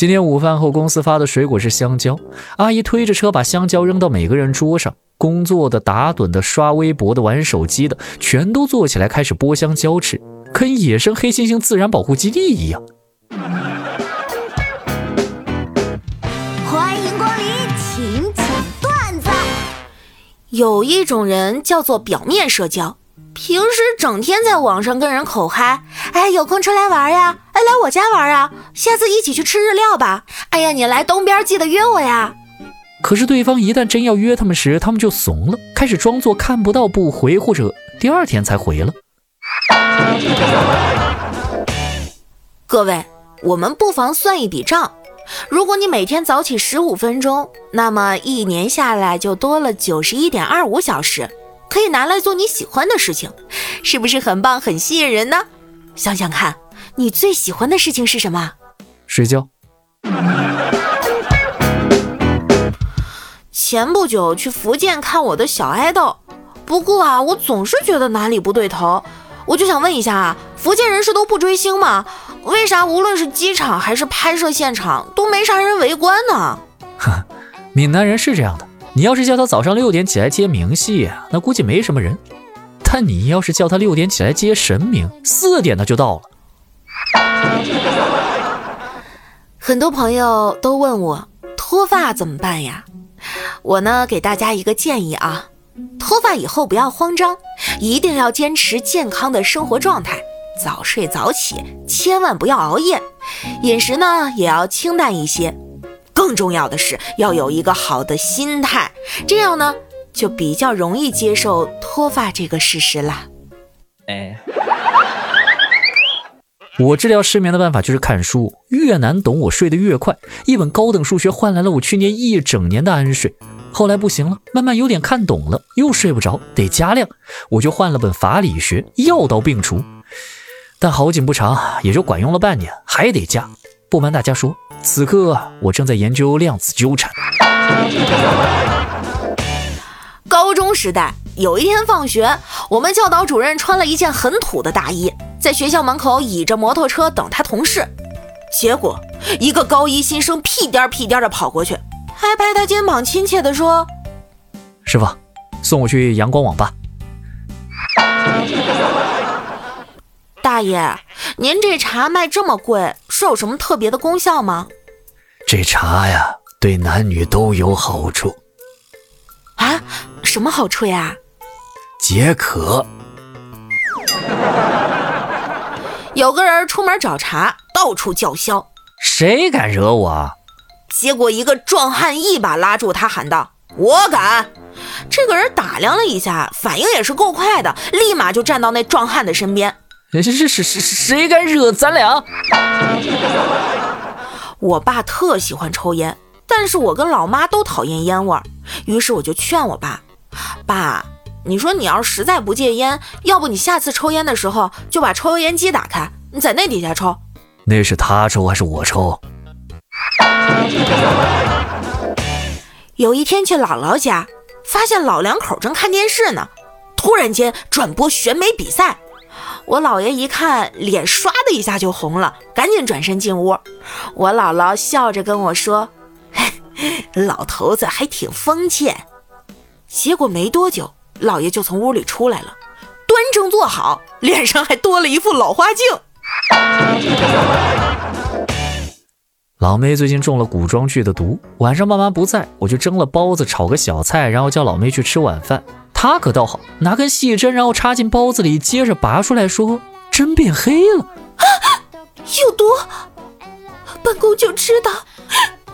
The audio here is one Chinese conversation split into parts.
今天午饭后，公司发的水果是香蕉。阿姨推着车把香蕉扔到每个人桌上，工作的、打盹的、刷微博的、玩手机的，全都坐起来开始剥香蕉吃，跟野生黑猩猩自然保护基地一样。欢迎光临，请讲段子。有一种人叫做表面社交。平时整天在网上跟人口嗨，哎，有空出来玩呀，哎，来我家玩啊，下次一起去吃日料吧，哎呀，你来东边记得约我呀。可是对方一旦真要约他们时，他们就怂了，开始装作看不到不回，或者第二天才回了。各位，我们不妨算一笔账，如果你每天早起十五分钟，那么一年下来就多了九十一点二五小时。可以拿来做你喜欢的事情，是不是很棒、很吸引人呢？想想看，你最喜欢的事情是什么？睡觉。前不久去福建看我的小爱豆，不过啊，我总是觉得哪里不对头，我就想问一下啊，福建人是都不追星吗？为啥无论是机场还是拍摄现场都没啥人围观呢？哼，闽南人是这样的。你要是叫他早上六点起来接明戏，那估计没什么人；但你要是叫他六点起来接神明，四点他就到了。很多朋友都问我脱发怎么办呀？我呢给大家一个建议啊，脱发以后不要慌张，一定要坚持健康的生活状态，早睡早起，千万不要熬夜，饮食呢也要清淡一些。更重要的是要有一个好的心态，这样呢就比较容易接受脱发这个事实啦。哎，我治疗失眠的办法就是看书，越难懂我睡得越快。一本高等数学换来了我去年一整年的安睡。后来不行了，慢慢有点看懂了，又睡不着，得加量，我就换了本法理学，药到病除。但好景不长，也就管用了半年，还得加。不瞒大家说。此刻我正在研究量子纠缠。高中时代，有一天放学，我们教导主任穿了一件很土的大衣，在学校门口倚着摩托车等他同事。结果，一个高一新生屁颠屁颠的跑过去，拍拍他肩膀，亲切的说：“师傅，送我去阳光网吧。”大爷，您这茶卖这么贵？是有什么特别的功效吗？这茶呀，对男女都有好处。啊，什么好处呀？解渴。有个人出门找茬，到处叫嚣。谁敢惹我？结果一个壮汉一把拉住他，喊道：“我敢！”这个人打量了一下，反应也是够快的，立马就站到那壮汉的身边。是是是是谁敢惹咱俩？我爸特喜欢抽烟，但是我跟老妈都讨厌烟味儿。于是我就劝我爸：“爸，你说你要是实在不戒烟，要不你下次抽烟的时候就把抽油烟机打开，你在那底下抽。”那是他抽还是我抽？有一天去姥姥家，发现老两口正看电视呢，突然间转播选美比赛。我姥爷一看，脸唰的一下就红了，赶紧转身进屋。我姥姥笑着跟我说：“ 老头子还挺疯气。”结果没多久，老爷就从屋里出来了，端正坐好，脸上还多了一副老花镜。老妹最近中了古装剧的毒，晚上爸妈不在，我就蒸了包子，炒个小菜，然后叫老妹去吃晚饭。她可倒好，拿根细针，然后插进包子里，接着拔出来说：“针变黑了，有毒！本宫就知道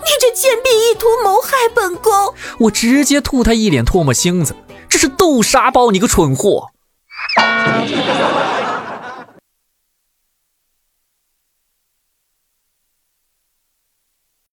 你这贱婢意图谋害本宫。”我直接吐他一脸唾沫星子：“这是豆沙包，你个蠢货！”